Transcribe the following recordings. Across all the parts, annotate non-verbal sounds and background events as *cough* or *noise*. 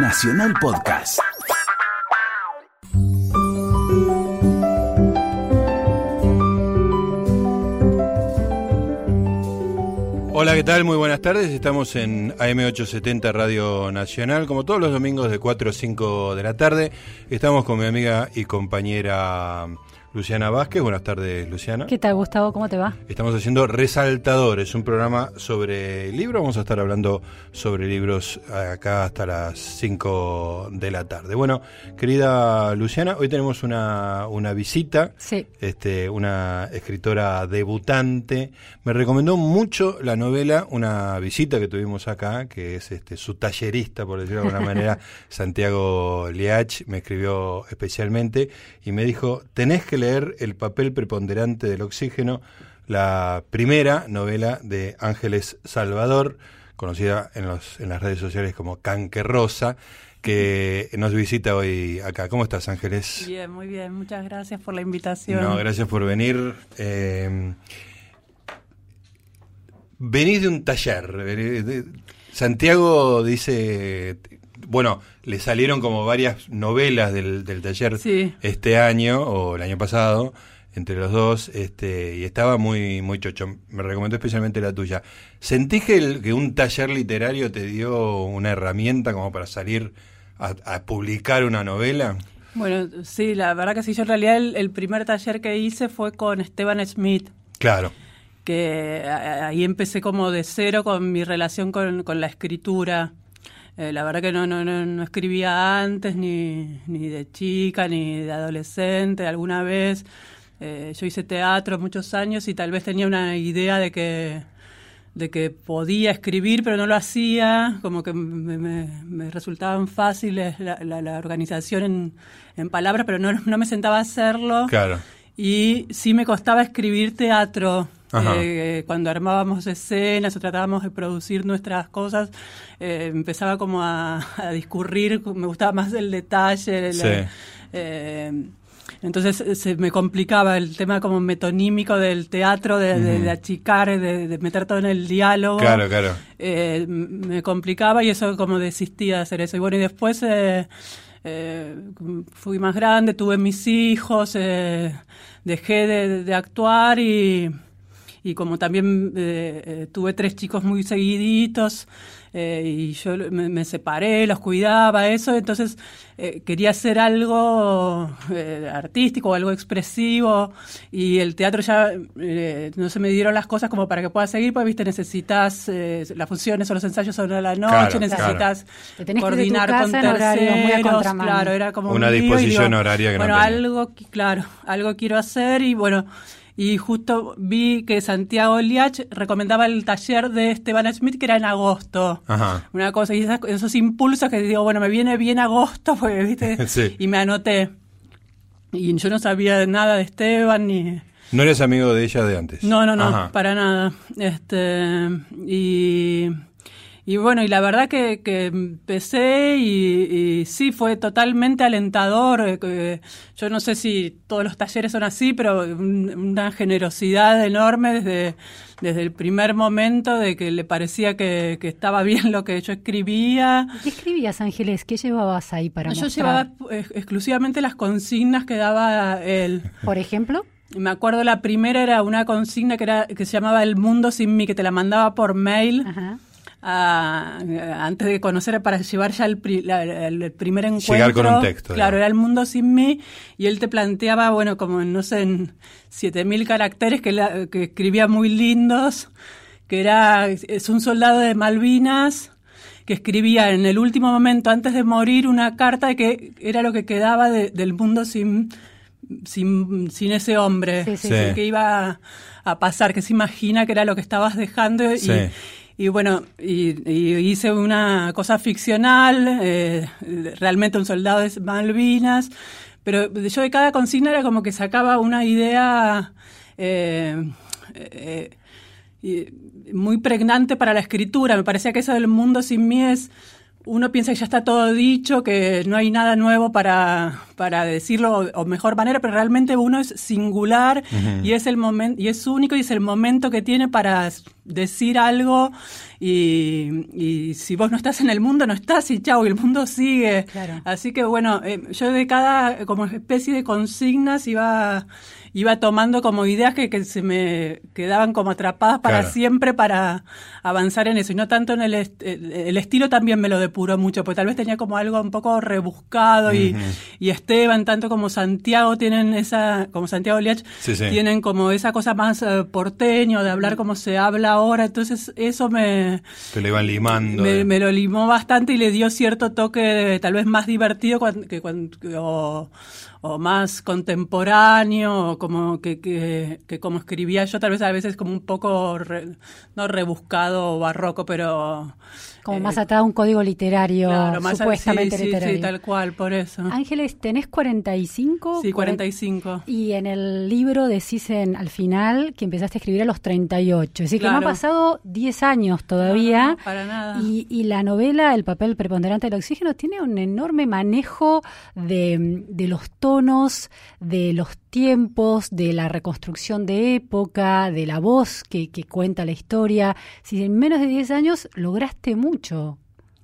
Nacional Podcast. Hola, ¿qué tal? Muy buenas tardes. Estamos en AM870 Radio Nacional, como todos los domingos de 4 a 5 de la tarde. Estamos con mi amiga y compañera Luciana Vázquez. Buenas tardes, Luciana. ¿Qué tal, Gustavo? ¿Cómo te va? Estamos haciendo Resaltadores, un programa sobre libros. Vamos a estar hablando sobre libros acá hasta las 5 de la tarde. Bueno, querida Luciana, hoy tenemos una, una visita. Sí. Este, una escritora debutante. Me recomendó mucho la novela, una visita que tuvimos acá, que es este, su tallerista, por decirlo de alguna *laughs* manera, Santiago Liach, me escribió especialmente y me dijo, tenés que leer El papel preponderante del oxígeno, la primera novela de Ángeles Salvador, conocida en, los, en las redes sociales como Canque Rosa, que nos visita hoy acá. ¿Cómo estás, Ángeles? Bien, muy bien. Muchas gracias por la invitación. No, gracias por venir. Eh, venís de un taller. Santiago dice, bueno, le salieron como varias novelas del, del taller Sí. este año o el año pasado entre los dos este y estaba muy muy chocho me recomendó especialmente la tuya sentís que, el- que un taller literario te dio una herramienta como para salir a, a publicar una novela Bueno, sí, la verdad que sí. Yo en realidad el, el primer taller que hice fue con Esteban Smith, claro que ahí empecé como de cero con mi relación con, con la escritura. Eh, la verdad que no, no, no, no escribía antes, ni, ni de chica, ni de adolescente, alguna vez. Eh, yo hice teatro muchos años y tal vez tenía una idea de que, de que podía escribir, pero no lo hacía, como que me, me- me resultaban fáciles la, la- la organización en, en palabras, pero no, no me sentaba a hacerlo. claro Y sí me costaba escribir teatro. Eh, cuando armábamos escenas o tratábamos de producir nuestras cosas, eh, empezaba como a, a discurrir, me gustaba más el detalle. Sí. eh, entonces se me complicaba el tema como metonímico del teatro, de, de- de achicar, de, de meter todo en el diálogo. claro claro me complicaba y eso como desistí de hacer eso. Y bueno, y después fui más grande, tuve mis hijos, dejé de, de actuar y, y como también eh, eh, tuve tres chicos muy seguiditos eh, y yo me, me separé, los cuidaba, eso, entonces eh, quería hacer algo eh, artístico, algo expresivo y el teatro ya eh, no se me dieron las cosas como para que pueda seguir, pues viste, necesitas eh, las funciones o los ensayos son a la noche, Claro, necesitas coordinar con terceros, claro, era como Una un disposición horaria que no bueno, tenía. algo, claro, algo quiero hacer y bueno, y justo vi que Santiago Liach recomendaba el taller de Esteban Smith que era en agosto. ajá Una cosa, y esas- esos impulsos que digo, bueno, me viene bien agosto, *laughs* porque, ¿viste? *laughs* Sí. Y me anoté. Y yo no sabía nada de Esteban ni... no eres amigo de ella de antes No, no, no, Ajá. para nada. Este, y, y bueno, y la verdad que, que empecé y, y sí, fue totalmente alentador. eh, yo no sé si todos los talleres son así, pero un- una generosidad enorme desde, desde el primer momento de que le parecía que, que estaba bien lo que yo escribía. ¿Qué escribías, Ángeles? ¿Qué llevabas ahí para Yo mostrar? llevaba eh, exclusivamente las consignas que daba él. Por ejemplo, Me acuerdo la primera era una consigna que era que se llamaba El mundo sin mí, que te la mandaba por mail Ajá. A- antes de conocer para llevar ya el, pri- la- el primer encuentro. Llegar con un texto, Claro, era El mundo sin mí y él te planteaba, bueno, como en, no sé, en 7000 caracteres que, la- que escribía muy lindos, que era es un soldado de Malvinas que escribía en el último momento antes de morir una carta de que era lo que quedaba de- del mundo sin sin, sin ese hombre Sí, sí, Sí. que iba a pasar, que se imagina que era lo que estabas dejando y, Sí. Y bueno, y, y hice una cosa ficcional, eh, realmente un soldado de Malvinas, pero yo de cada consigna era como que sacaba una idea eh, eh, muy pregnante para la escritura. Me parecía que eso del mundo sin mí es, uno piensa que ya está todo dicho, que no hay nada nuevo para, para decirlo o mejor manera, pero realmente uno es singular y es el momento y es único y es el momento que tiene para decir algo y, y, si vos no estás en el mundo no estás y chau y el mundo sigue Claro. así que bueno eh, yo de cada como especie de consignas iba iba tomando como ideas que, que se me quedaban como atrapadas para Claro. siempre para avanzar en eso y no tanto en el, est- el, estilo también me lo depuró mucho porque tal vez tenía como algo un poco rebuscado y, y Esteban tanto como Santiago tienen esa como Santiago Liach Sí, sí. tienen como esa cosa más eh, porteño de hablar como se habla ahora entonces eso me Te lo iban limando. me, eh. me lo limó bastante y le dio cierto toque de- tal vez más divertido que, cuan- que- o, o más contemporáneo, o como que, que, que como escribía yo, tal vez a veces como un poco, no rebuscado o barroco, pero... Como eh, más atado a un código literario, claro, más- supuestamente sí, sí, literario. Sí, tal cual, por eso. Ángeles, ¿tenés 45? Sí, 45. Y en el libro decís en, al final que empezaste a escribir a los 38. Es decir, que no han Claro. pasado 10 años todavía. No, para nada. Y, y la novela, El papel preponderante del oxígeno, tiene un enorme manejo de, de los tonos, de los tiempos, de la reconstrucción de época, de la voz que, que cuenta la historia. Si en menos de 10 años lograste mucho.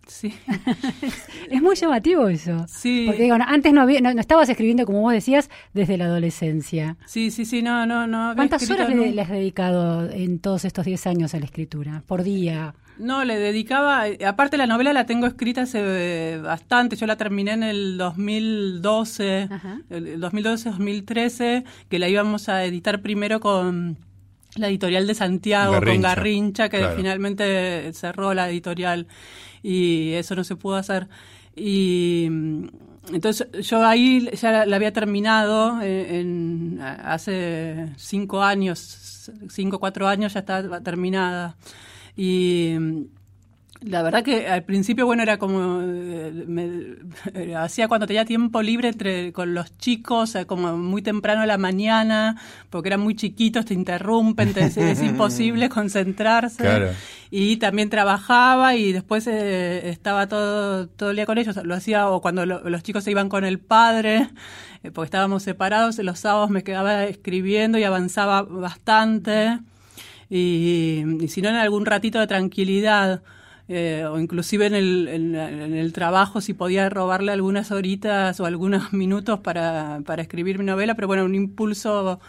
Sí. *laughs* Es muy llamativo eso. Sí. Porque digo, no, antes no, había, no, no estabas escribiendo, como vos decías, desde la adolescencia. Sí, sí, sí, no, no, no. había ¿Cuántas horas le, le has dedicado en todos estos 10 años a la escritura? Por día. No, le dedicaba, aparte la novela la tengo escrita hace eh, bastante, yo la terminé en el 2012, Ajá. el 2012-2013, que la íbamos a editar primero con la editorial de Santiago, con Garrincha, que claro. finalmente cerró la editorial y eso no se pudo hacer. Y mm, entonces yo ahí ya la, la había terminado eh, en, hace cinco años, cinco, cuatro años ya estaba terminada. Y mm, la verdad que al principio, bueno, era como, eh, me- eh, hacía cuando tenía tiempo libre entre, con los chicos, eh, como muy temprano a la mañana, porque eran muy chiquitos, te interrumpen, te- es, es imposible *laughs* concentrarse. Claro. Y también trabajaba y después eh, estaba todo, todo el día con ellos. Lo hacía o cuando lo- los chicos se iban con el padre, eh, porque estábamos separados, los sábados me quedaba escribiendo y avanzaba bastante. Y, y si no, en algún ratito de tranquilidad. eh, o inclusive en el, en, en el trabajo si podía robarle algunas horitas o algunos *laughs* minutos para, para escribir mi novela, pero bueno, un impulso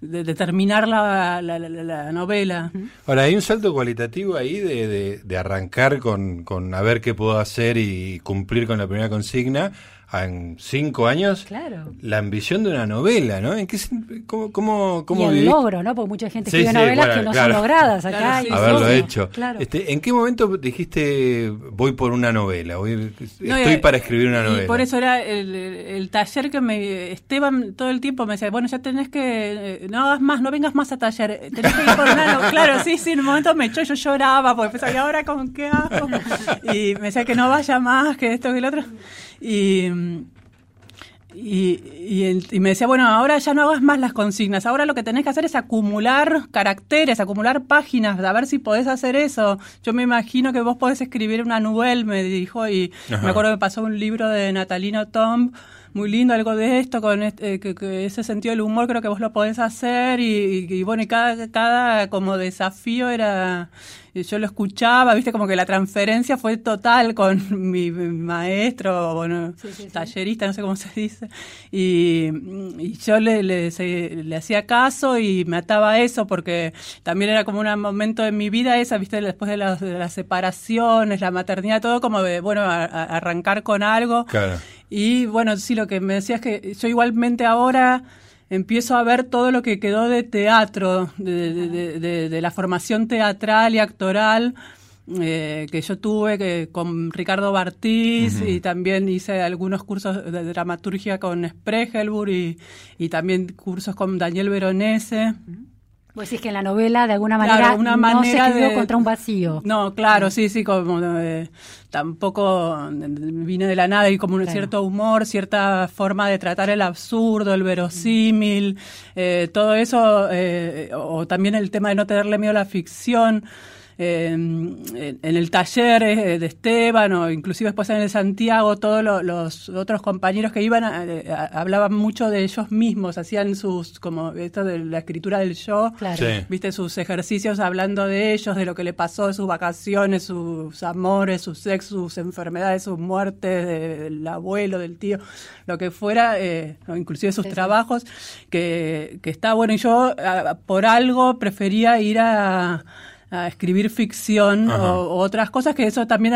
de, terminar la, la, la- la novela. Ahora, hay un salto cualitativo ahí de, de- de arrancar con, con a ver qué puedo hacer y cumplir con la primera consigna en cinco años. Claro. La ambición de una novela, ¿no? ¿En qué, ¿Cómo, cómo, cómo y el logro, ¿no? Porque mucha gente Sí, escribe sí, novelas bueno, que no claro. son logradas acá. Claro, sí, haberlo hecho. Claro. Este, ¿En qué momento dijiste voy por una novela? Voy- No, estoy y- para escribir una y novela. por eso era el, el taller que me Esteban todo el tiempo me decía, bueno, ya tenés que eh, no hagas más, no vengas más a taller, eh, tenés que ir por una no-". claro, sí, sí, en un momento me echó, yo lloraba porque pensaba, ¿y ahora con qué hago? Y me decía que no vaya más, que esto que el otro. Y y, y, el- y me decía, bueno, ahora ya no hagas más las consignas, ahora lo que tenés que hacer es acumular caracteres, acumular páginas, a ver si podés hacer eso. Yo me imagino que vos podés escribir una novela, me dijo, y Ajá. me acuerdo que pasó un libro de Natalino Tom, muy lindo, algo de esto, con este- eh, que, que ese sentido del humor creo que vos lo podés hacer, y, y- y bueno, y cada, cada como desafío era, y yo lo escuchaba, viste, como que la transferencia fue total con mi, *laughs* mi maestro, bueno, Sí, sí, sí. tallerista, no sé cómo se dice, y, y yo le, le, hacía caso y me ataba a eso porque también era como un momento en mi vida esa, viste, después de, las- de las separaciones, la maternidad, todo como de, bueno, a- a- arrancar con algo. Claro. Y bueno, sí, lo que me decías que yo igualmente ahora empiezo a ver todo lo que quedó de teatro, de, de- de- de- de la formación teatral y actoral eh, que yo tuve que, con Ricardo Bartiz y también hice algunos cursos de dramaturgia con Spregelburg y, y también cursos con Daniel Veronese. Vos decís que en la novela, de alguna Claro, manera, una no manera se escribió de- contra un vacío. No, claro, sí, sí, como eh, tampoco vine de la nada y como un Claro. cierto humor, cierta forma de tratar el absurdo, el verosímil, eh, todo eso, eh, o también el tema de no tenerle miedo a la ficción. En el taller de Esteban o inclusive después en el Santiago, todos los otros compañeros que iban hablaban mucho de ellos mismos, hacían sus, como esto de la escritura del yo, viste sus ejercicios hablando de ellos, de lo que le pasó, de sus vacaciones, sus amores, sus sexos, sus enfermedades, sus muertes, del abuelo, del tío, lo que fuera, eh, inclusive sus trabajos, que, que está bueno. Y yo por algo prefería ir a a escribir ficción o, otras cosas que eso también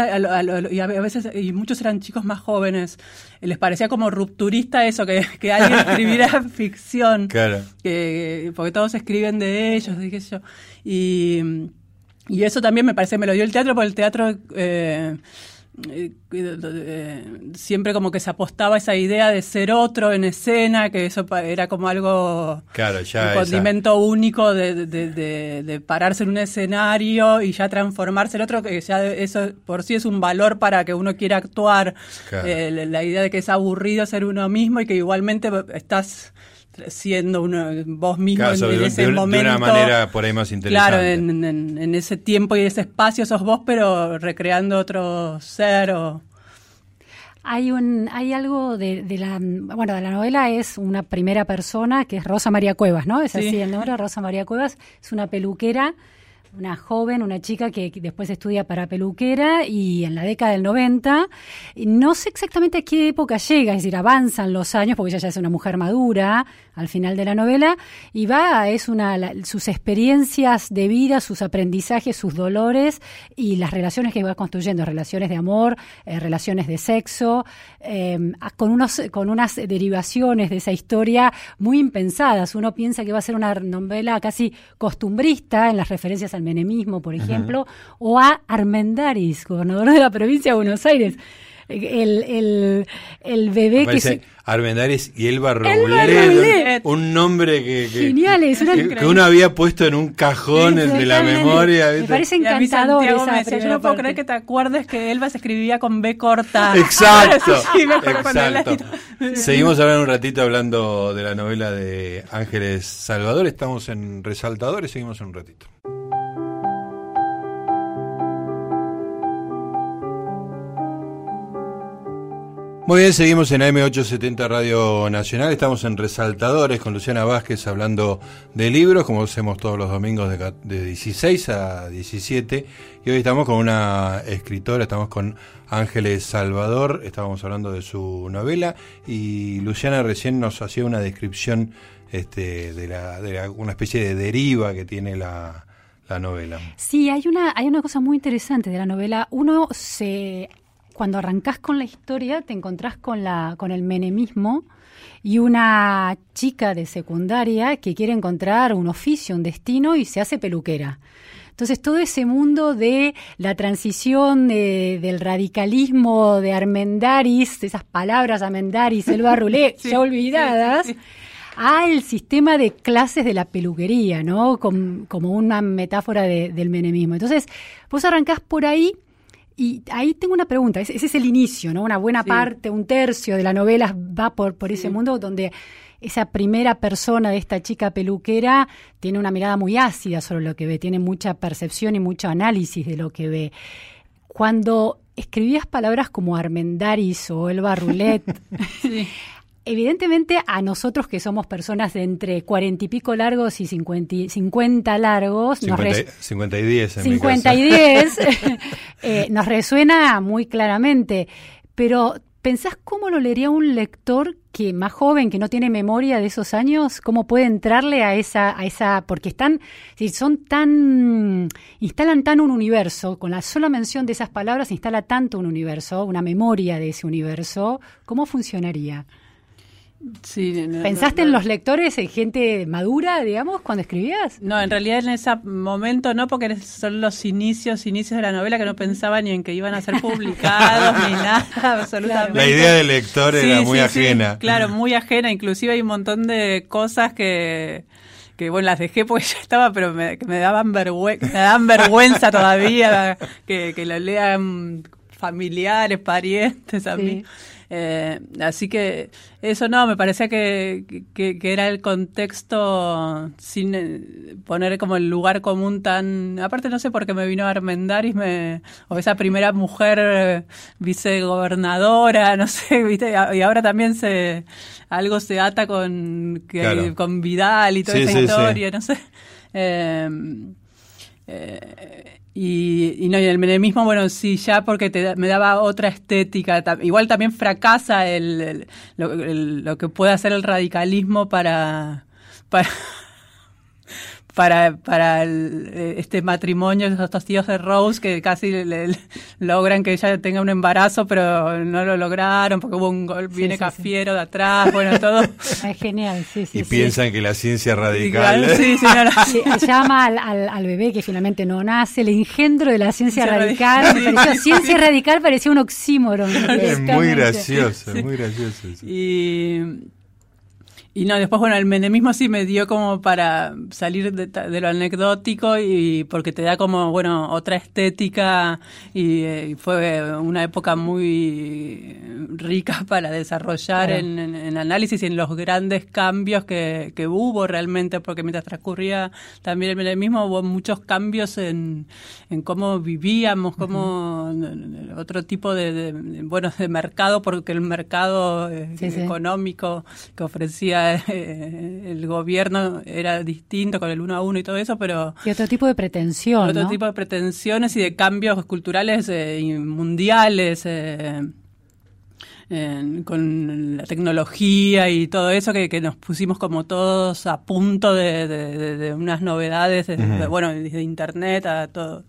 y a veces y muchos eran chicos más jóvenes les parecía como rupturista eso que, que alguien *laughs* escribiera ficción claro. que porque todos escriben de ellos sé yo. Y y eso también me parece me lo dio el teatro porque el teatro eh, siempre como que se apostaba esa idea de ser otro en escena, que eso era como algo, claro, ya un condimento único de, de, pararse en un escenario y ya transformarse en otro, que ya eso por sí es un valor para que uno quiera actuar, eh, la idea de que es aburrido ser uno mismo y que igualmente estás siendo uno, vos mismo en, ese momento. De una manera por ahí más interesante. Claro, en, ese tiempo y ese espacio sos vos, pero recreando otro ser o... Hay un, hay algo de, la, bueno, de la novela es una primera persona que es Rosa María Cuevas, ¿no? Es así el nombre, Rosa María Cuevas, es una peluquera una joven, una chica que después estudia para peluquera y en la década del 90, no sé exactamente a qué época llega, es decir, avanzan los años porque ella ya es una mujer madura al final de la novela y va, es una, sus experiencias de vida, sus aprendizajes, sus dolores y las relaciones que va construyendo, relaciones de amor, eh, relaciones de sexo, em, con, unos, con unas derivaciones de esa historia muy impensadas. Uno piensa que va a ser una novela casi costumbrista en las referencias al menemismo, por ejemplo, o a Armendaris, gobernador de la provincia de Buenos Aires. El, el, el bebé que se... Armendaris y Elba Roblet, un nombre que, que, uno había puesto en un cajón de la memoria. Me parece encantador esa Yo no puedo creer que te acuerdes que Elba se escribía con B corta. *laughs* Exacto. *laughs* exacto. Seguimos hablando un ratito hablando de la novela de Ángeles Salvador. Estamos en Resaltadores, seguimos en un ratito. Muy bien, seguimos en AM870 Radio Nacional. Estamos en Resaltadores con Luciana Vázquez hablando de libros, como hacemos todos los domingos de, 16 a 17. Y hoy estamos con una escritora, estamos con Ángeles Salvador, estábamos hablando de su novela. Y Luciana recién nos hacía una descripción este, de, la, de una especie de deriva que tiene la, la novela. Sí, hay una, hay una cosa muy interesante de la novela. Uno se cuando arrancás con la historia te encontrás con, la, con el menemismo y una chica de secundaria que quiere encontrar un oficio, un destino y se hace peluquera. Entonces todo ese mundo de la transición del radicalismo de Armendaris, esas palabras Armendaris, el Barrulé, *laughs* ya olvidadas, al sistema de clases de la peluquería, ¿no? como una metáfora del menemismo. Entonces vos arrancás por ahí y ahí tengo una pregunta, ese, es el inicio, ¿no? Una buena parte, un tercio de la novela va por, por ese mundo donde esa primera persona de esta chica peluquera tiene una mirada muy ácida sobre lo que ve, tiene mucha percepción y mucho análisis de lo que ve. Cuando escribías palabras como Armendaris o Elba Roulette, *laughs* Evidentemente a nosotros que somos personas de entre cuarenta y pico largos y cincuenta, largos, 50, y 10 en 50 y 10, *laughs* eh, nos resuena muy claramente. Pero ¿pensás cómo lo leería un lector que más joven, que no tiene memoria de esos años? ¿Cómo puede entrarle a esa, a esa, porque están, si son tan, instalan tan un universo, con la sola mención de esas palabras instala tanto un universo, una memoria de ese universo, ¿cómo funcionaría? ¿Pensaste en los lectores, en gente madura, digamos, cuando escribías? No, en realidad en ese momento no, porque son los inicios, inicios de la novela que no pensaba ni en que iban a ser publicados ni *laughs* nada, absolutamente. La idea del lector era muy ajena. claro, muy ajena. Inclusive hay un montón de cosas que que bueno, las dejé porque *laughs* ya estaba, pero me, me daban, vergüenza, me daban vergüenza todavía que, que lo lean familiares, parientes a mí. Eh, así que eso no, me parecía que, que, era el contexto sin eh, poner como el lugar común tan... Aparte no sé por qué me vino Armendaris, me, o esa primera mujer eh, vicegobernadora, no sé, *laughs* ¿viste? y ahora también se algo se ata con, con Vidal y toda esa historia, no sé. Eh, eh, y, no, y el menemismo, bueno, sí, ya porque te, me daba otra estética. Igual también fracasa el, lo, que puede hacer el radicalismo para, para para, para eh, este matrimonio, estos tíos de Rose que casi le, logran que ella tenga un embarazo, pero no lo lograron porque hubo un gol, viene Cafiero de atrás, bueno, todo. *laughs* Es genial, sí, sí. Y piensan que la ciencia radical. Sí, sí, llama al, al, bebé que finalmente no nace, el engendro de la ciencia radical. ciencia radical parecía un oxímoron. Es muy gracioso, muy gracioso. Y y no, después, bueno, el menemismo sí me dio como para salir de, lo anecdótico y porque te da como, bueno, otra estética y, eh, fue una época muy rica *laughs* para desarrollar en, en, análisis y en los grandes cambios que, que, hubo realmente, porque mientras transcurría también el menemismo hubo muchos cambios en, en cómo vivíamos, cómo otro tipo de, bueno, de mercado, porque el mercado eh, económico que ofrecía eh, *laughs* el gobierno era distinto con el uno a uno y todo eso, pero... Y otro tipo de pretensión. Otro tipo de pretensiones y de cambios culturales eh, y mundiales. Eh, con la tecnología y todo eso que, nos pusimos como todos a punto de, unas novedades de, bueno de internet a todo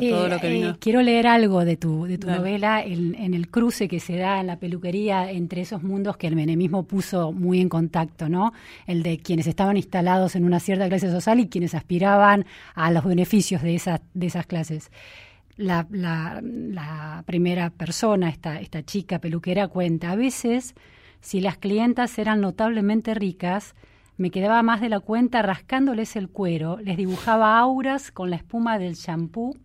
eh, quiero leer algo de tu, de tu novela en, el cruce que se da en la peluquería entre esos mundos que el menemismo puso muy en contacto, ¿no? El de quienes estaban instalados en una cierta clase social y quienes aspiraban a los beneficios de, esas de esas clases. La, la, primera persona, esta, esta chica peluquera, cuenta, a veces, si las clientas eran notablemente ricas, me quedaba más de la cuenta rascándoles el cuero, les dibujaba auras con la espuma del champú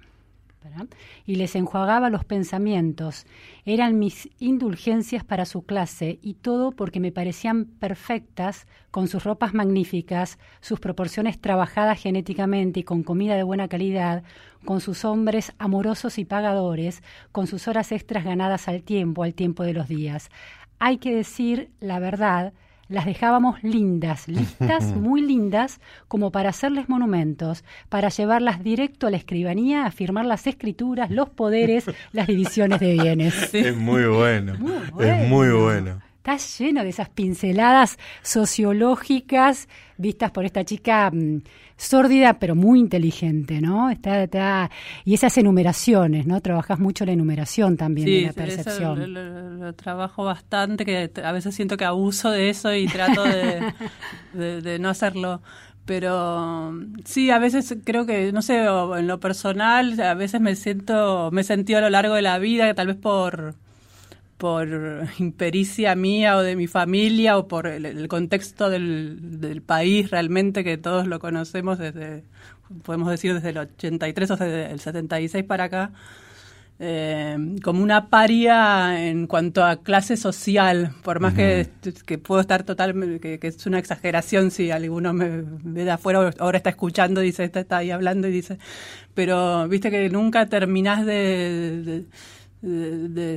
y les enjuagaba los pensamientos. Eran mis indulgencias para su clase y todo porque me parecían perfectas, con sus ropas magníficas, sus proporciones trabajadas genéticamente y con comida de buena calidad, con sus hombres amorosos y pagadores, con sus horas extras ganadas al tiempo, al tiempo de los días. Hay que decir la verdad, las dejábamos lindas, *laughs* listas, muy lindas, como para hacerles monumentos, para llevarlas directo a la escribanía a firmar las escrituras, los poderes, las divisiones de bienes. *laughs* Es muy bueno, es muy bueno. Está lleno de esas pinceladas sociológicas vistas por esta chica mm, sórdida pero muy inteligente, ¿no? Está, está, y esas enumeraciones, ¿no? Trabajas mucho la enumeración también de la percepción. Eso lo, trabajo bastante, que a veces siento que abuso de eso y trato de, *laughs* no hacerlo pero sí, a veces creo que, no sé, en lo personal, a veces me siento, me he sentido a lo largo de la vida, tal vez por por impericia mía o de mi familia o por el, contexto del, del, país realmente que todos lo conocemos desde, podemos decir desde el 83 o desde el 76 para acá, eh, como una paria en cuanto a clase social, por más que, que, puedo estar total, que, es una exageración si alguno me ve de afuera, ahora está escuchando, dice, está, está ahí hablando y dice, pero viste que nunca terminás de de,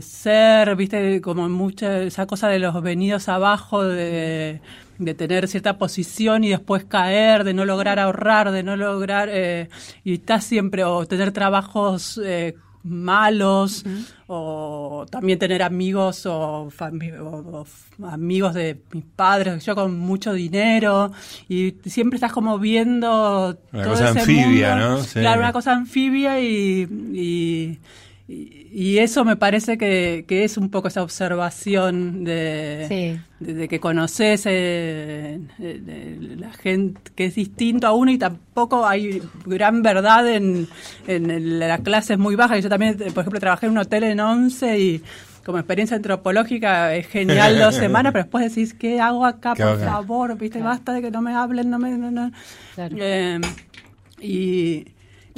ser, viste, como mucha esa cosa de los venidos abajo, de, de, tener cierta posición y después caer, de no lograr ahorrar, de no lograr, eh, y estás siempre, o tener trabajos eh, malos, o también tener amigos o, amigos de mis padres, yo con mucho dinero, y siempre estás como viendo... Una cosa anfibia, ¿no? Claro, una cosa anfibia y y, eso me parece que, es un poco esa observación de, de, que conoces eh, la gente que es distinto a uno y tampoco hay gran verdad en, en las clases muy bajas. Yo también, por ejemplo, trabajé en un hotel en Once y como experiencia antropológica es genial dos *laughs* semanas, pero después decís, ¿qué hago acá, por favor? ¿Viste? Basta de que no me hablen, no me... No, eh, y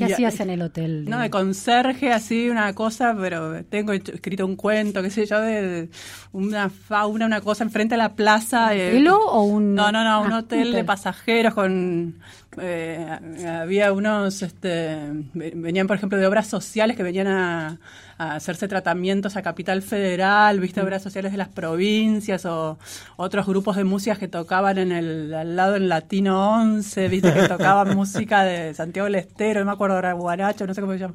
¿Qué hacías en el hotel? No, de conserje, así, una cosa, pero tengo escrito un cuento, qué sé yo, de una fauna, una cosa enfrente a la plaza. ¿Un eh, o un...? No, no, no, un ah, hotel de pasajeros con... Eh, había unos, este, venían por ejemplo de obras sociales que venían a, hacerse tratamientos a Capital Federal, viste, mm. obras sociales de las provincias o otros grupos de música que tocaban en el, al lado en Latino 11, viste, que tocaban *laughs* música de Santiago del Estero, no me acuerdo ahora, Guaracho, no sé cómo se llama.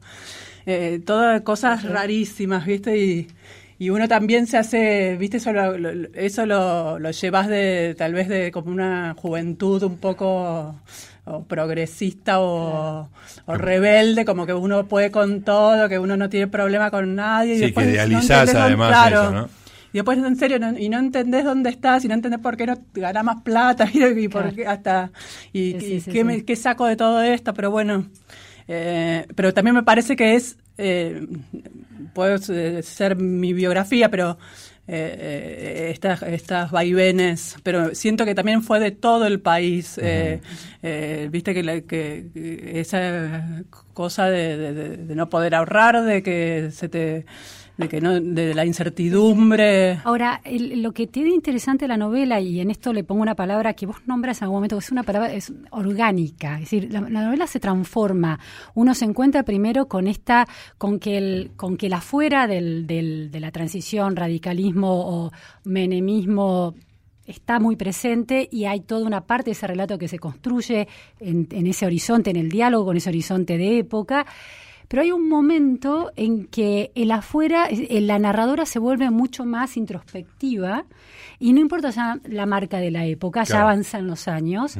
Eh, todas cosas rarísimas, viste, y y uno también se hace, viste, eso lo, eso lo, lo, llevas de tal vez de como una juventud un poco progresista o, rebelde, como que uno puede con todo, que uno no tiene problema con nadie. Y sí, que idealizás además eso, ¿no? Y después, en serio, y no entendés dónde estás, y no entendés por qué no ganás más plata, *laughs* y, por qué hasta, y, qué, qué, saco de todo esto, pero bueno, eh, pero también me parece que es eh, puede ser mi biografía, pero eh, eh, estas, estas vaivenes, pero siento que también fue de todo el país. Eh, viste que, que, esa cosa de, no poder ahorrar, de que se te de que no de la incertidumbre. Ahora, lo que tiene interesante la novela y en esto le pongo una palabra que vos nombras en algún momento que es una palabra orgánica, es decir, la, novela se transforma. Uno se encuentra primero con esta con que el con que la fuera del, del, de la transición radicalismo o menemismo está muy presente y hay toda una parte de ese relato que se construye en ese horizonte, en el diálogo con ese horizonte de época pero hay un momento en que el afuera, eh, la narradora se vuelve mucho más introspectiva y no importa ya la marca de la época, ya avanzan los años.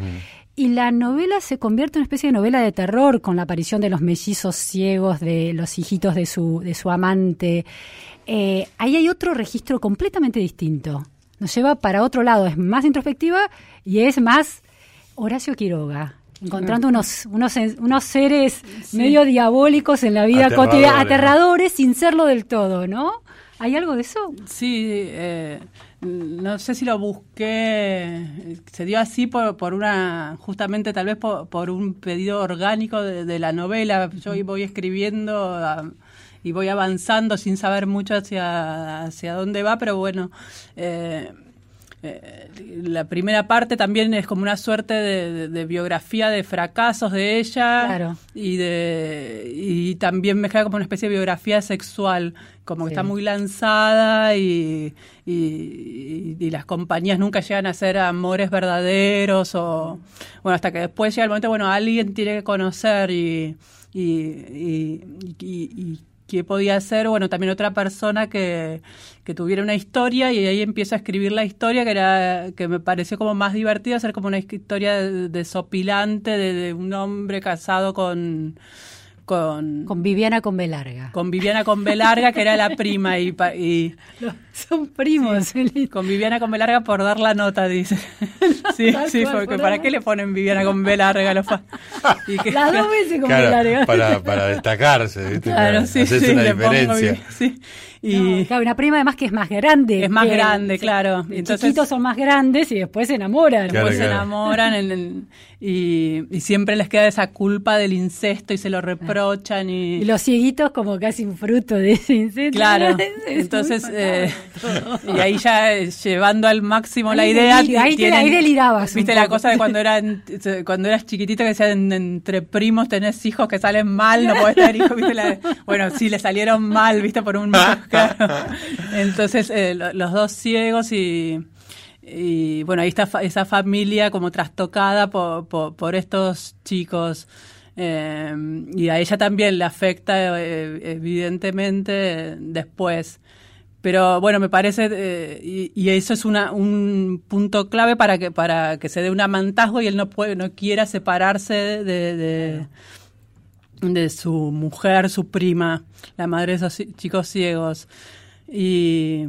Y la novela se convierte en una especie de novela de terror con la aparición de los mellizos ciegos, de los hijitos de su, de su amante. Eh, ahí hay otro registro completamente distinto. Nos lleva para otro lado, es más introspectiva y es más Horacio Quiroga encontrando unos, unos, unos seres medio diabólicos en la vida cotidiana, aterradores sin serlo del todo, ¿no? ¿Hay algo de eso? Sí, eh, no sé si lo busqué, se dio así por, por una, justamente tal vez por, un pedido orgánico de, la novela. Yo voy escribiendo y voy avanzando sin saber mucho hacia, hacia dónde va, pero bueno. Eh, eh, la primera parte también es como una suerte de, biografía de fracasos de ella y de y también me queda como una especie de biografía sexual como que está muy lanzada y, y, las compañías nunca llegan a ser amores verdaderos o bueno hasta que después llega el momento bueno alguien tiene que conocer y, y qué podía ser, bueno, también otra persona que, que, tuviera una historia y ahí empiezo a escribir la historia que era que me pareció como más divertida, ser como una historia desopilante de, de un hombre casado con con... Con Viviana con B larga. Con Viviana con B larga, que era la prima. y, y *laughs* Son primos. con Viviana con B larga por dar la nota, dice. *laughs* sí, sí, porque ¿para qué le ponen Viviana con B larga? Los *laughs* y que, Las dos veces con B larga. Para, para destacarse, ¿viste? Claro, sí, sí, una diferencia. sí. Y claro, una prima además que es más grande. Es más grande, claro. Entonces, chiquitos son más grandes y después se enamoran. después se enamoran y, siempre les queda esa culpa del incesto y se lo reprochan. Y, los cieguitos como casi un fruto de ese incesto. Claro. *laughs* Entonces, eh, *laughs* y ahí ya eh, llevando al máximo la idea. ahí, ahí delirabas. Viste la cosa de cuando, *laughs* eran, cuando eras chiquitito que decían entre primos tenés hijos que salen mal, no podés tener hijos. ¿viste? bueno, sí, le salieron mal, viste, por un *laughs* Entonces, eh, los dos ciegos y, y, bueno, ahí está esa familia como trastocada por, por, estos chicos. Eh, y a ella también le afecta, eh, evidentemente, después. Pero bueno, me parece, y, eso es una, un punto clave para que, para que se dé un amantazgo y él no, puede, no quiera separarse de, de su mujer, su prima, la madre de esos chicos ciegos. Y,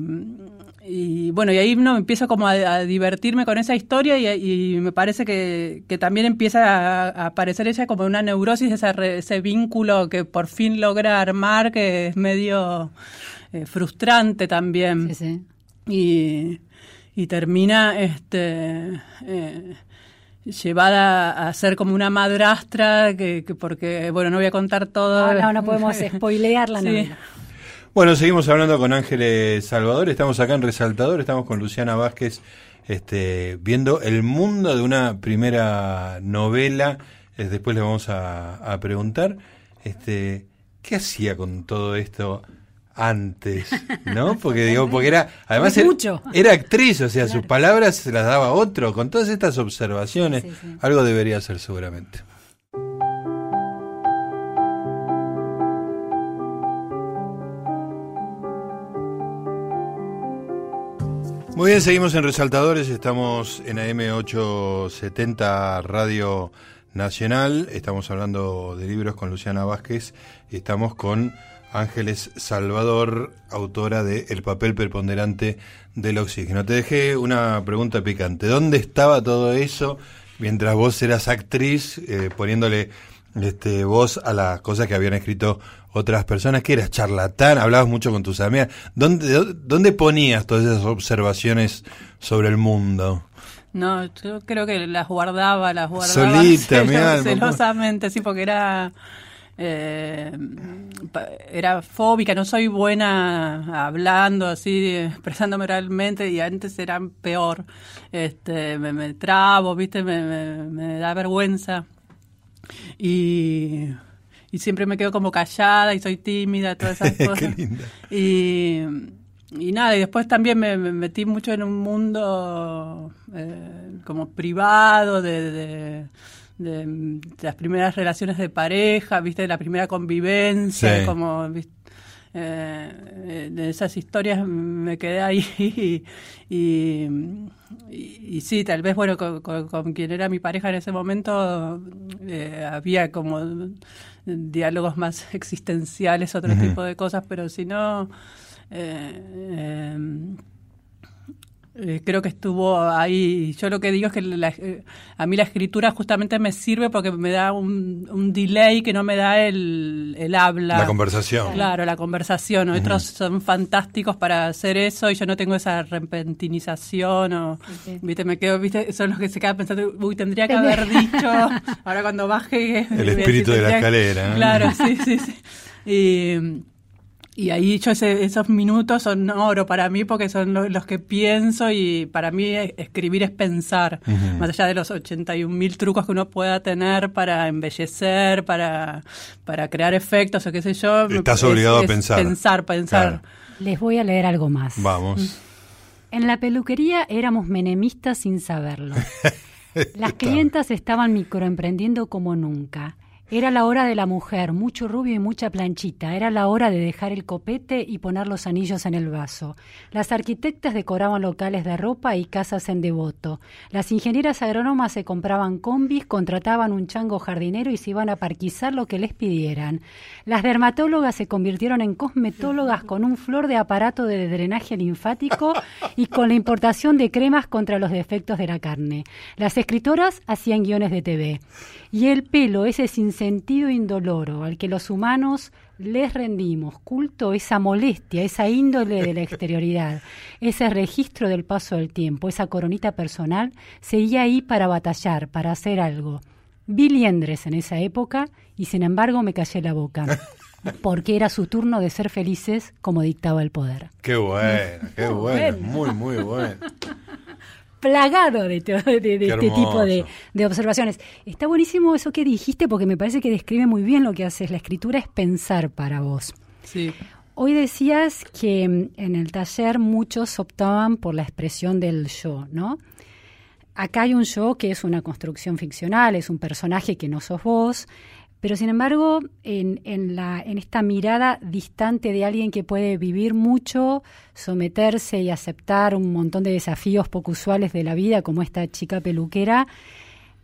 bueno, y ahí no empiezo como a, divertirme con esa historia y, me parece que, también empieza a, aparecer ella como una neurosis, ese, ese vínculo que por fin logra armar, que es medio eh, frustrante también. Y, y termina este... Eh, llevada a ser como una madrastra, que, porque, bueno, no voy a contar todo. No, no, podemos *laughs* spoilear la novela. Bueno, seguimos hablando con Ángeles Salvador, estamos acá en Resaltador, estamos con Luciana Vázquez, este, viendo el mundo de una primera novela, eh, después le vamos a, preguntar, este, ¿qué hacía con todo esto antes, *laughs* ¿no? Porque digo, porque era, además era, actriz, o sea, sus palabras se las daba otro, con todas estas observaciones, algo debería ser seguramente. Muy bien, seguimos en Resaltadores, estamos en AM870 Radio Nacional, estamos hablando de libros con Luciana Vázquez estamos con Ángeles Salvador, autora de El papel preponderante del oxígeno. Te dejé una pregunta picante, ¿dónde estaba todo eso mientras vos eras actriz eh, poniéndole este, voz a las cosas que habían escrito otras personas, que eras charlatán, hablabas mucho con tus amigas. ¿Dónde, ¿Dónde ponías todas esas observaciones sobre el mundo? No, yo creo que las guardaba, las guardaba Solita, *laughs* celosamente, sí, porque era eh, era fóbica, no soy buena hablando así, *laughs* expresándome realmente y antes era peor. Este, me, me trabo, viste, me, me da vergüenza. Y y siempre me quedo como callada y soy tímida, todas esas *laughs* cosas. Y, y nada, y después también me, metí mucho en un mundo eh, como privado de, de, las primeras relaciones de pareja, viste, de la primera convivencia, como eh, de esas historias me quedé ahí *laughs* y, y, sí, tal vez, bueno, con, quien era mi pareja en ese momento eh, había como diálogos más *laughs* existenciales, otro tipo de cosas, pero si no... Eh, em, eh, creo que estuvo ahí. Yo lo que digo es que eh, a mí la escritura justamente me sirve porque me da un, delay que no me da el, el, habla. La conversación. Claro, la conversación. Otros son fantásticos para hacer eso y yo no tengo esa repentinización o, viste, me quedo, viste, son los que se quedan pensando, uy, tendría que haber dicho, *laughs* ahora cuando baje... El espíritu de la escalera. Claro, sí, sí, sí. Y y ahí yo esos minutos son oro para mí porque son los, que pienso y para mí escribir es pensar, más allá de los 81 mil trucos que uno pueda tener para embellecer, para, para crear efectos o qué sé yo. Estás obligado a pensar. Pensar, pensar. Les voy a leer algo más. Vamos. En la peluquería éramos menemistas sin saberlo. *laughs* Las clientas estaban microemprendiendo como nunca. Era la hora de la mujer, mucho rubio y mucha planchita. Era la hora de dejar el copete y poner los anillos en el vaso. Las arquitectas decoraban locales de ropa y casas en devoto. Las ingenieras agrónomas se compraban combis, contrataban un chango jardinero y se iban a parquizar lo que les pidieran. Las dermatólogas se convirtieron en cosmetólogas con un flor de aparato de drenaje linfático y con la importación de cremas contra los defectos de la carne. Las escritoras hacían guiones de TV. Y el pelo, ese sin sentido indoloro al que los humanos les rendimos culto, esa molestia, esa índole de la *laughs* exterioridad, ese registro del paso del tiempo, esa coronita personal, seguía ahí para batallar, para hacer algo. Vi liendres en esa época y sin embargo me callé la boca. *laughs* Porque era su turno de ser felices como dictaba el poder. Qué bueno, qué bueno, muy, muy bueno plagado de, este tipo de, observaciones. Está buenísimo eso que dijiste porque me parece que describe muy bien lo que haces. La escritura es pensar para vos. Sí. Hoy decías que mm, en el taller muchos optaban por la expresión del yo, ¿no? Acá hay un yo que es una construcción ficcional, es un personaje que no sos vos, pero sin embargo, en, en, la, en esta mirada distante de alguien que puede vivir mucho, someterse y aceptar un montón de desafíos poco usuales de la vida, como esta chica peluquera,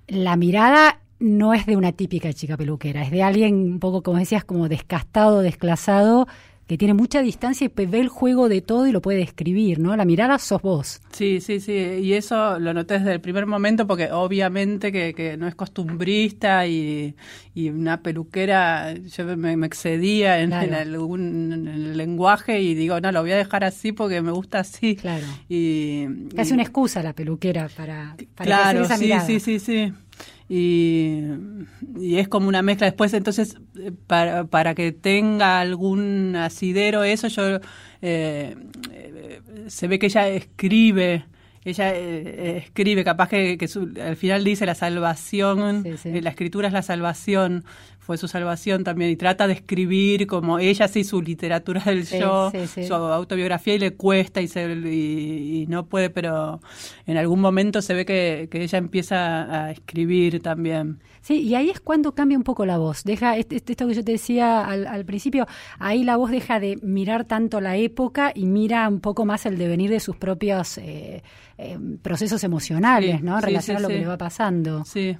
la mirada no es de una típica chica peluquera, es de alguien un poco, como decías, como descastado, desclasado, que tiene mucha distancia y ve el juego de todo y lo puede describir, ¿no? La mirada sos vos. Sí, sí, sí, y eso lo noté desde el primer momento porque obviamente que, no es costumbrista y, una peluquera, yo me, excedía en, algún el lenguaje y digo, no, lo voy a dejar así porque me gusta así. Claro. Y, Casi una excusa la peluquera para, para claro, esa sí, sí, sí, sí y, es como una mezcla. Después, entonces, eh, para, para que tenga algún asidero, eso yo eh, eh, se ve que ella escribe. Ella escribe, capaz que, al final dice la salvación, la escritura es la salvación, fue su salvación también y trata de escribir como ella sí su literatura del yo, su autobiografía y le cuesta y, se, y, no puede, pero en algún momento se ve que, ella empieza a escribir también. Sí, y ahí es cuando cambia un poco la voz. Deja esto que yo te decía al, principio, ahí la voz deja de mirar tanto la época y mira un poco más el devenir de sus propios eh, eh, procesos emocionales, ¿no? En relación a lo que le va pasando. Sí.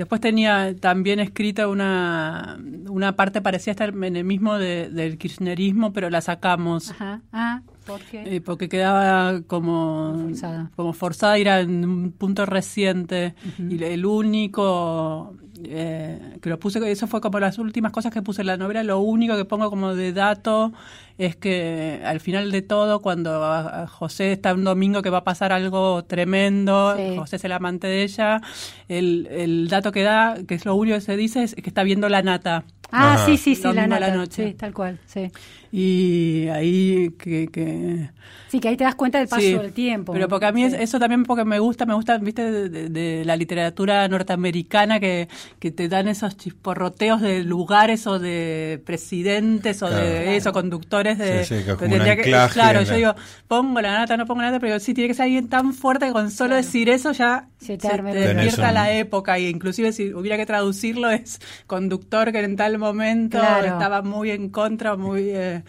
Después tenía también escrita una, una parte parecía estar en el mismo del kirchnerismo, pero la sacamos. Ajá. Ah, ¿por qué? Eh, porque quedaba como forzada. como forzada, era en un punto reciente. Y el único eh, que lo puse, eso fue como las últimas cosas que puse en la novela, lo único que pongo como de dato es que al final de todo, cuando José está un domingo que va a pasar algo tremendo, José es el amante de ella, el, el dato que da, que es lo único que se dice, es que está viendo la nata. Ah, sí, sí, sí, la nata. La noche. Sí, tal cual, sí. Y ahí que, que Sí, que ahí te das cuenta del paso del tiempo. Pero porque a mí eso también porque me gusta, me gusta, viste, de, la literatura norteamericana que, que, te dan esos chisporroteos de lugares o de presidentes o de eso, conductores de... Sí, que claro, yo digo, pongo la nata, no pongo la nata, pero sí tiene que ser alguien tan fuerte que con solo decir eso ya se te, despierta la época y inclusive si hubiera que traducirlo es conductor que en tal momento estaba muy en contra, muy... Eh,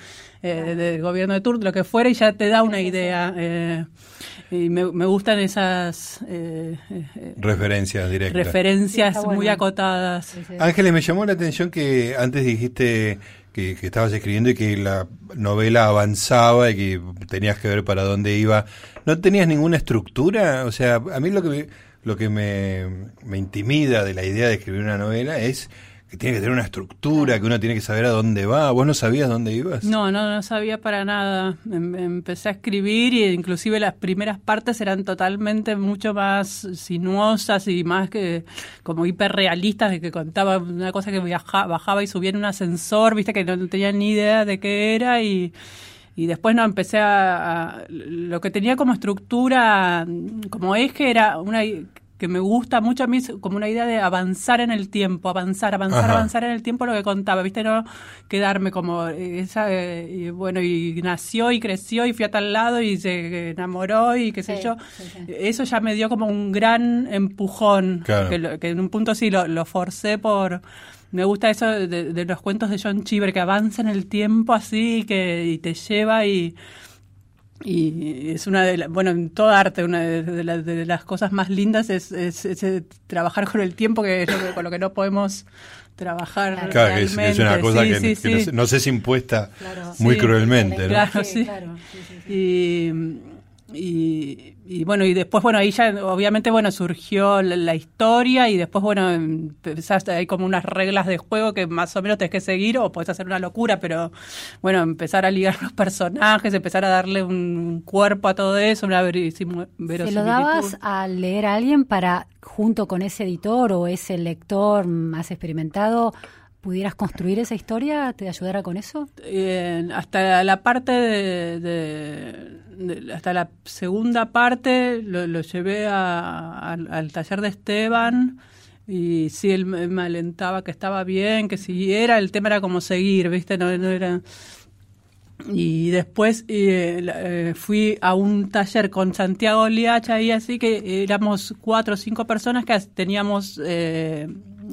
eh, del gobierno de Turk, lo que fuera, y ya te da una idea. Eh, y me, gustan esas eh, referencias directas. Referencias muy acotadas. Ángeles, me llamó la atención que antes dijiste que, estabas escribiendo y que la novela avanzaba y que tenías que ver para dónde iba. ¿No tenías ninguna estructura? O sea, a mí lo que lo que me, me intimida de la idea de escribir una novela es que tiene que tener una estructura, que uno tiene que saber a dónde va. ¿Vos no sabías dónde ibas? No, no, no sabía para nada. Em, empecé a escribir y inclusive las primeras partes eran totalmente mucho más sinuosas y más que como hiperrealistas de que contaba una cosa que bajaba y subía en un ascensor, viste que no tenía ni idea de qué era y y después no empecé a, lo que tenía como estructura como eje era una que me gusta mucho a mí es como una idea de avanzar en el tiempo, avanzar, avanzar, avanzar en el tiempo lo que contaba, ¿viste? No quedarme como esa, eh, y bueno, y nació y creció y fui a tal lado y se enamoró y qué sé yo. Eso ya me dio como un gran empujón, que, en un punto sí lo, lo forcé por me gusta eso de, los cuentos de John Cheever que avanza en el tiempo así que y te lleva y y es una de las, bueno, en todo arte, una de, las cosas más lindas es, es, trabajar con el tiempo, que es con lo que no podemos trabajar. Claro, es, una cosa que, No, sé si impuesta muy cruelmente. Claro, sí. Y, y, y, bueno, y después, bueno, ahí ya obviamente, bueno, surgió la, historia y después, bueno, empezaste, hay como unas reglas de juego que más o menos tenés que seguir o puedes hacer una locura, pero bueno, empezar a ligar los personajes, empezar a darle un cuerpo a todo eso, una verosimilitud. ¿Se lo dabas a leer a alguien para, junto con ese editor o ese lector más experimentado, pudieras construir esa historia, te ayudara con eso? Hasta la parte de, hasta la segunda parte lo, llevé al taller de Esteban y sí él me alentaba que estaba bien, que siguiera, el tema era como seguir, ¿viste? No, era y después eh, eh, fui a un taller con Santiago Liacha y así que éramos cuatro o cinco personas que teníamos eh,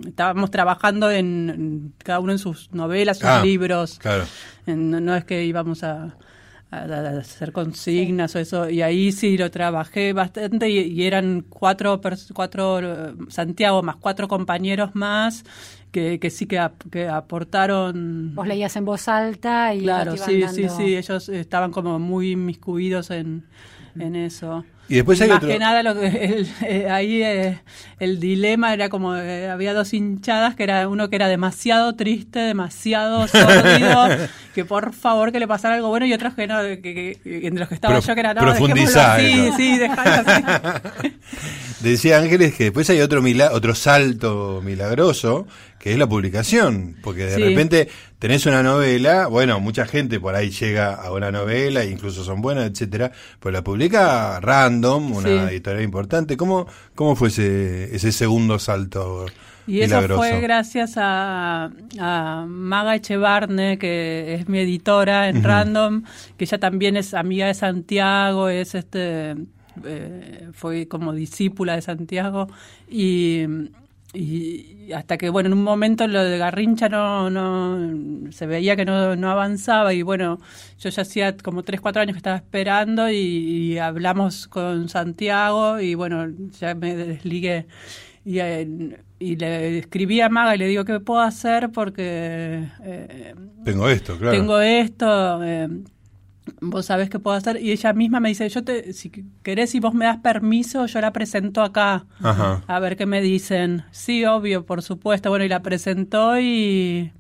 estábamos trabajando en, cada uno en sus novelas, sus ah, libros. Claro. no es que íbamos a, hacer consignas o eso, y ahí sí lo trabajé bastante y, eran cuatro, cuatro, Santiago más cuatro compañeros más, que, que sí que, que aportaron. Vos leías en voz alta y. Claro, sí, sí, sí. Ellos estaban como muy inmiscuidos en, en eso. Y después hay Más otro... que nada, lo que, *laughs* el, eh, ahí eh, el dilema era como, eh, había dos hinchadas, que era uno que era demasiado triste, demasiado *laughs* sordido, que por favor que le pasara algo bueno, y otros que no, que, entre los que estaba Pro- yo, que era, no, profundizar, sí, dejalo así. *laughs* Decía Ángeles que después hay otro mila- otro salto milagroso, que es la publicación, porque de Sí. repente tenés una novela, bueno, mucha gente por ahí llega a una novela, incluso son buenas, etcétera, pero la publica Random, una Sí. editorial importante. ¿Cómo, cómo fue ese, ese segundo salto Y eso fue gracias a, a Maga Echevarne, que es mi editora en Random, que ella también es amiga de Santiago, es este eh, fue como discípula de Santiago y, y hasta que bueno en un momento lo de Garrincha no no se veía que no, no avanzaba y bueno yo ya hacía como tres cuatro años que estaba esperando y, y hablamos con Santiago y bueno ya me desligué y, y le escribí a Maga y le digo qué puedo hacer porque eh, Tengo esto, claro. tengo esto, eh, vos sabés qué puedo hacer. Y ella misma me dice, yo te, si querés y vos me das permiso, yo la presento acá. Ajá. A ver qué me dicen. Sí, obvio, por supuesto. Bueno, y la presentó y,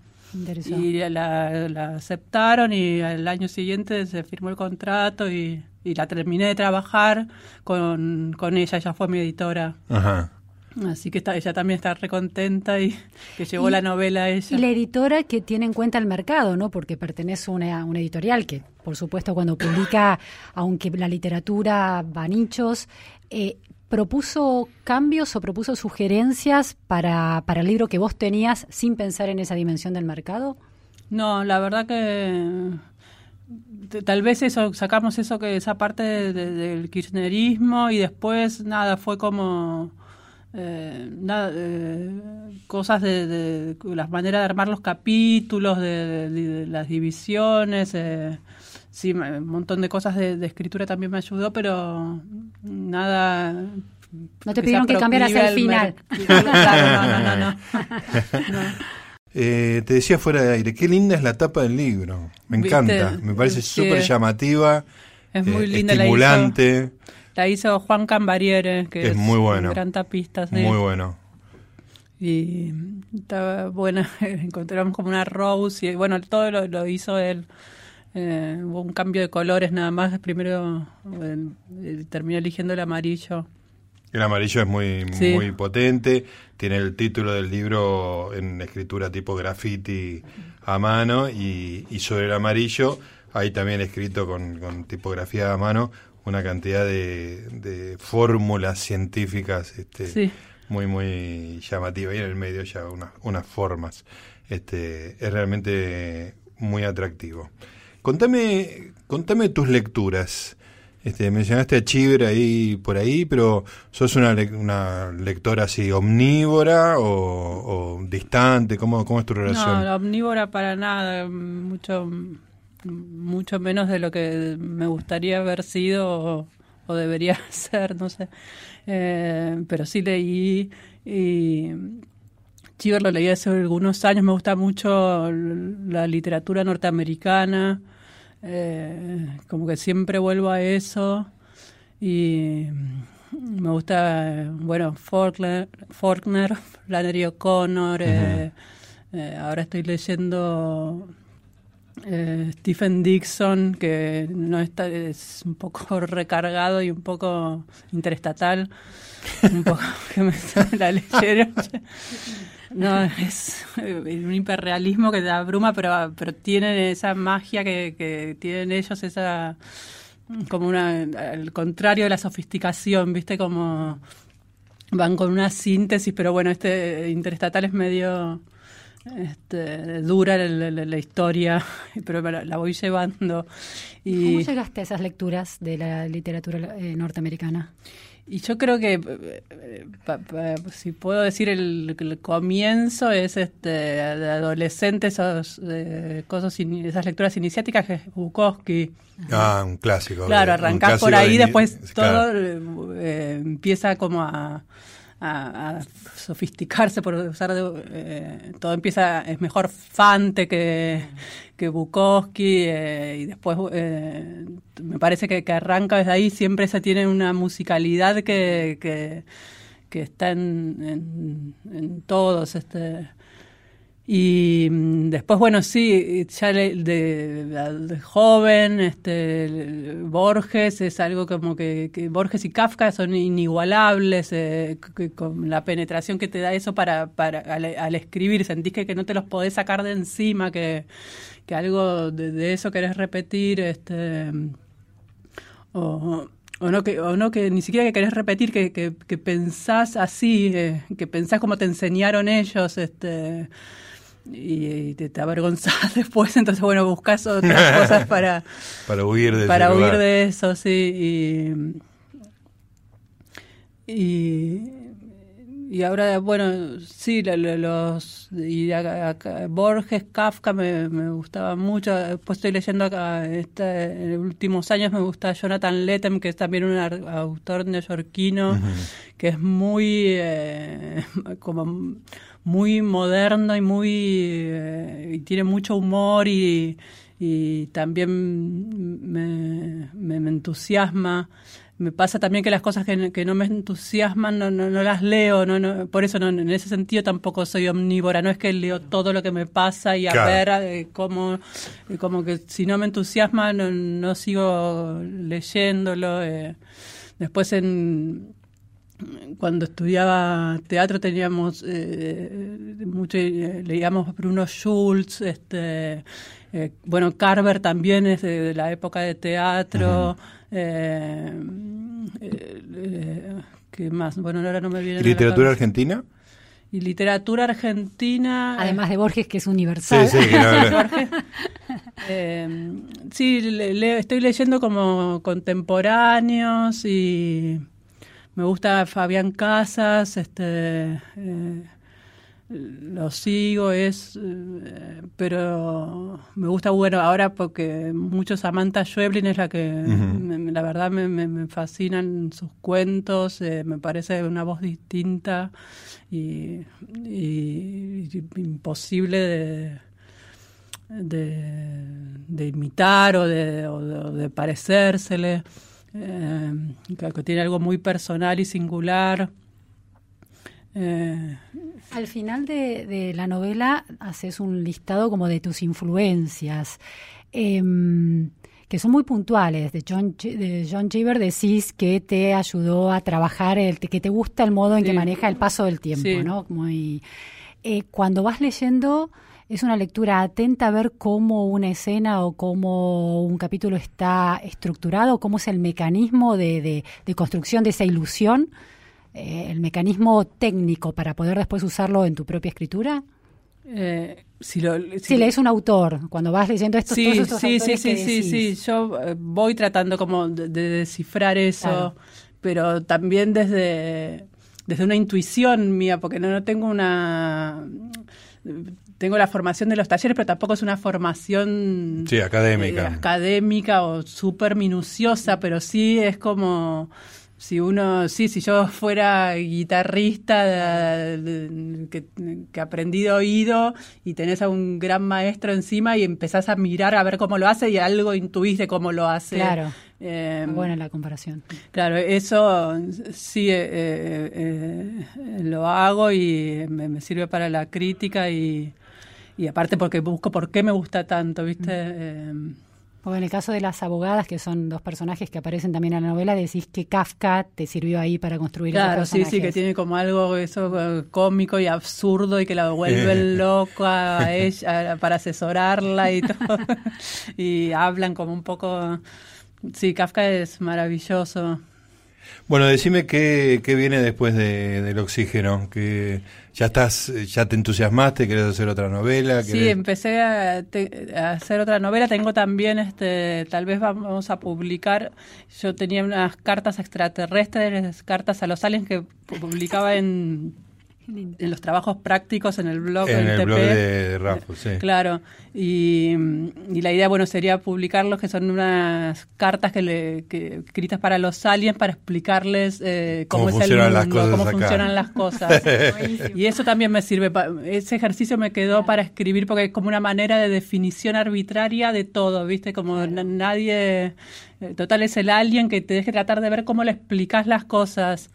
y la, la aceptaron y al año siguiente se firmó el contrato y, y la terminé de trabajar con, con ella. Ella fue mi editora. Ajá. Así que está, ella también está recontenta y que llegó Y- la novela a ella. Y la editora que tiene en cuenta el mercado, ¿no? Porque pertenece a una, una editorial que, por supuesto, cuando publica, aunque la literatura va a nichos, eh, ¿propuso cambios o propuso sugerencias para, para el libro que vos tenías sin pensar en esa dimensión del mercado? No, la verdad que tal vez eso sacamos eso que esa parte de- de- del kirchnerismo y después nada fue como eh, nada, eh, cosas de, de las maneras de armar los capítulos, de, de- de las divisiones, eh, sí, un montón de cosas de, de escritura también me ayudó, pero nada. No te pidieron que cambiaras el al final. *laughs* Claro, no, no, *laughs* no. Eh, te decía fuera de aire, qué linda es la tapa del libro. Me ¿Viste? encanta, me parece Sí. súper llamativa, Es eh, muy linda la hizo. estimulante, La hizo Juan Cambariere, que Es es, muy bueno. un gran tapista. sí. muy bueno. Y estaba buena, *laughs* encontramos como una rose y bueno, todo lo, lo hizo él. Eh, hubo un cambio de colores nada más. Primero eh, terminé eligiendo el amarillo. El amarillo es muy, Sí. muy potente, tiene el título del libro en escritura tipo graffiti a mano y, y sobre el amarillo hay también escrito con, con tipografía a mano una cantidad de, de fórmulas científicas este, Sí. muy, muy llamativas y en el medio ya unas, unas formas. Este, es realmente muy atractivo. Contame, contame tus lecturas. Este, mencionaste a Chiver ahí por ahí, pero ¿sos una, le- una lectora así omnívora o, o distante? ¿Cómo, ¿Cómo es tu relación? No, omnívora para nada, mucho mucho menos de lo que me gustaría haber sido o, o debería *laughs* ser, no sé. Eh, pero sí leí y Chiver lo leí hace algunos años, me gusta mucho la literatura norteamericana, eh, como que siempre vuelvo a eso. Y me gusta, bueno, Faulkner, Faulkner Flannery O'Connor, eh, ahora estoy leyendo eh, Stephen Dixon, que no está, es un poco *laughs* recargado y un poco interestatal, un poco *laughs* que me la leyeron. No, es un hiperrealismo que te abruma, pero, pero tienen esa magia que, que tienen ellos, esa como una al contrario de la sofisticación, ¿viste? Como van con una síntesis, pero bueno, este interestatal es medio este, dura la, la- la historia, *laughs* pero me la, la voy llevando. Y, ¿Cómo llegaste a esas lecturas de la literatura eh, norteamericana? y yo creo que, eh, pa- pa- si puedo decir, el, el comienzo es este de adolescente, esos, eh, cosas, in- esas lecturas iniciáticas que es Bukowski. Ah, un clásico. Claro, arrancás por ahí, de- después claro. todo eh, empieza como a, a, sofisticarse por usar eh, todo empieza es mejor Fante que, que Bukowski eh, y después eh, me parece que, que, arranca desde ahí siempre se tiene una musicalidad que, que, que está en, en, en todos este y mm, después, bueno, sí, ya de, joven, este, Borges es algo como que, Borges y Kafka son inigualables, eh, con la penetración que te da eso para, para al, escribir, sentís que, que, no te los podés sacar de encima, que, que algo de, eso querés repetir, este, o, o no que o no que ni siquiera que querés repetir que, que, que pensás así eh, que pensás como te enseñaron ellos este y, te, te, avergonzás *laughs* después, entonces bueno, buscas otras *laughs* cosas para, para huir de para huir de eso, sí. Y, y, ahora, bueno, sí, los y Borges, Kafka me, me gustaba mucho. Después estoy leyendo acá, este, en los últimos años me gusta Jonathan Lethem, que es también un autor neoyorquino, que es muy eh, *laughs* como muy moderno y muy eh, y tiene mucho humor y, y también me, me, entusiasma. Me pasa también que las cosas que, que no me entusiasman no, no, las leo, no, no, por eso no, en ese sentido tampoco soy omnívora, no es que leo todo lo que me pasa y a ver eh, cómo, como que si no me entusiasma no, no sigo leyéndolo. Eh. Después en cuando estudiaba teatro teníamos eh, mucho eh, leíamos Bruno Schulz este eh, bueno Carver también es de, la época de teatro eh, qué más bueno ahora no me viene literatura argentina y literatura argentina además de Borges que es universal. Sí, sí, *laughs* sí le, estoy leyendo como contemporáneos y me gusta Fabián Casas, este, eh, lo sigo, es, eh, pero me gusta, bueno, ahora porque mucho Samantha Schweblin es la que, la verdad, me, fascinan sus cuentos, eh, me parece una voz distinta y, imposible de, de, imitar o de, o de parecérsele eh, que tiene algo muy personal y singular. Eh, Al final de, la novela haces un listado como de tus influencias, em, que son muy puntuales. De John, de John Cheever decís que te ayudó a trabajar, el, que te gusta el modo en que maneja el paso del tiempo, ¿no? Muy, eh, cuando vas leyendo es una lectura atenta a ver cómo una escena o cómo un capítulo está estructurado, cómo es el mecanismo de, construcción de esa ilusión, eh, el mecanismo técnico para poder después usarlo en tu propia escritura. Eh, si, lo, si, lees un autor, cuando vas leyendo estos, sí, sí, sí, sí, sí, sí, yo voy tratando como de, descifrar eso, pero también desde, desde una intuición mía, porque no, no tengo una tengo la formación de los talleres, pero tampoco es una formación sí, académica. Eh, académica o súper minuciosa, pero sí es como si uno, sí, si yo fuera guitarrista que, que, aprendí de oído y tenés a un gran maestro encima y empezás a mirar a ver cómo lo hace y algo intuís de cómo lo hace. Claro. Eh, Buena la comparación. Claro, eso sí eh, eh, lo hago y me, sirve para la crítica y, y aparte porque busco por qué me gusta tanto, ¿viste? Eh, o en el caso de las abogadas, que son dos personajes que aparecen también en la novela, decís que Kafka te sirvió ahí para construir Claro, sí, sí, que tiene como algo eso eh, cómico y absurdo y que la vuelve *laughs* loca a ella para asesorarla y todo. *laughs* y hablan como un poco... Sí, Kafka es maravilloso. Bueno, decime qué, qué viene después de, del oxígeno, que ya estás, ya te entusiasmaste, querés hacer otra novela. Sí, empecé a, hacer otra novela. Tengo también, este, tal vez vamos a publicar. Yo tenía unas cartas extraterrestres, cartas a los aliens que publicaba en en los trabajos prácticos en el blog En del el TP. blog de Rafa, sí. Claro, y, y la idea, bueno, sería publicarlos, que son unas cartas que le, que, escritas para los aliens para explicarles eh, cómo, Cómo es el funcionan mundo, las cosas cómo acá. funcionan las cosas. *laughs* y eso también me sirve, pa- ese ejercicio me quedó para escribir porque es como una manera de definición arbitraria de todo, ¿viste? Como na- nadie, eh, total es el alien que te deje tratar de ver cómo le explicas las cosas.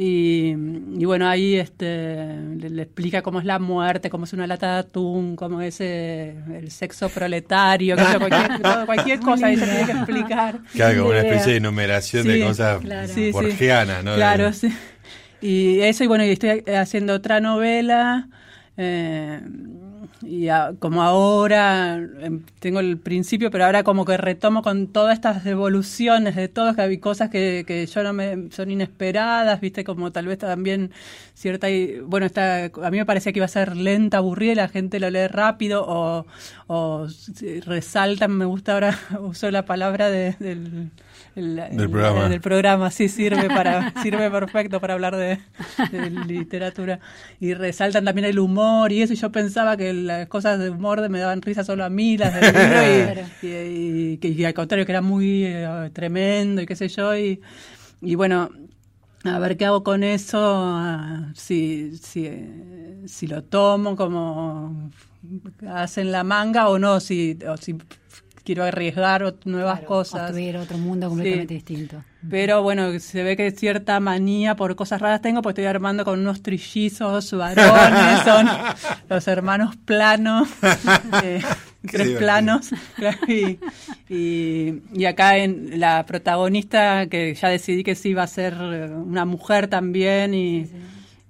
Y, y bueno, ahí este, le, le explica cómo es la muerte, cómo es una lata de atún, cómo es eh, el sexo proletario, qué sé yo, cualquier, *laughs* cualquier cosa ahí se tiene que explicar. *laughs* Claro, como una especie de enumeración de cosas claro. Sí, sí. borgianas, ¿no? Claro, De- sí. Y eso, y bueno, y estoy haciendo otra novela. eh, y a- como ahora em, tengo el principio, pero ahora como que retomo con todas estas evoluciones de todo, que hay cosas que, que yo no me son inesperadas, viste, como tal vez también cierta, y- bueno, está, a mí me parecía que iba a ser lenta, aburrida, la gente lo lee rápido o, o me gusta ahora, *laughs* uso la palabra de- del, el- Del el- programa. del programa, sí sirve para *laughs* sirve perfecto para hablar de, de literatura y resaltan también el humor y eso y yo pensaba que las cosas de humor me daban risa solo a mí las del libro y, *laughs* y- y que y al contrario que era muy eh, tremendo y qué sé yo y, y bueno a ver qué hago con eso si si si lo tomo como hacen la manga o no si o si quiero arriesgar ot- nuevas Claro, cosas construir otro mundo completamente distinto. pero bueno, se ve que cierta manía por cosas raras tengo, pues estoy armando con unos trillizos varones, son *laughs* los hermanos planos, *laughs* eh, Qué tres planos. Y, y, y acá en la protagonista, que ya decidí que sí va a ser una mujer también, y,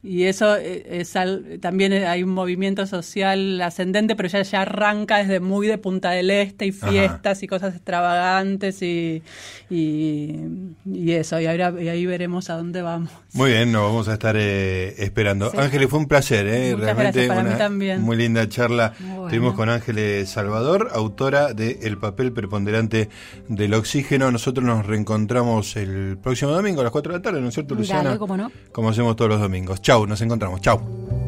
y eso eh, es al- también hay un movimiento social ascendente, pero ya, ya arranca desde muy de Punta del Este y Ajá. fiestas y cosas extravagantes y, y, y eso, y, ahora, y ahí veremos a dónde vamos. Muy bien, nos vamos a estar eh, esperando. Sí. Ángeles, fue un placer, ¿eh? Muchas realmente mí una también. muy linda charla. Bueno. Estuvimos con Ángeles Salvador, autora de El papel preponderante del oxígeno. Nosotros nos reencontramos el próximo domingo a las 4 de la tarde, ¿no es cierto, Dale, Luciana? cómo no. Como hacemos todos los domingos. Chau, nos encontramos. Chau.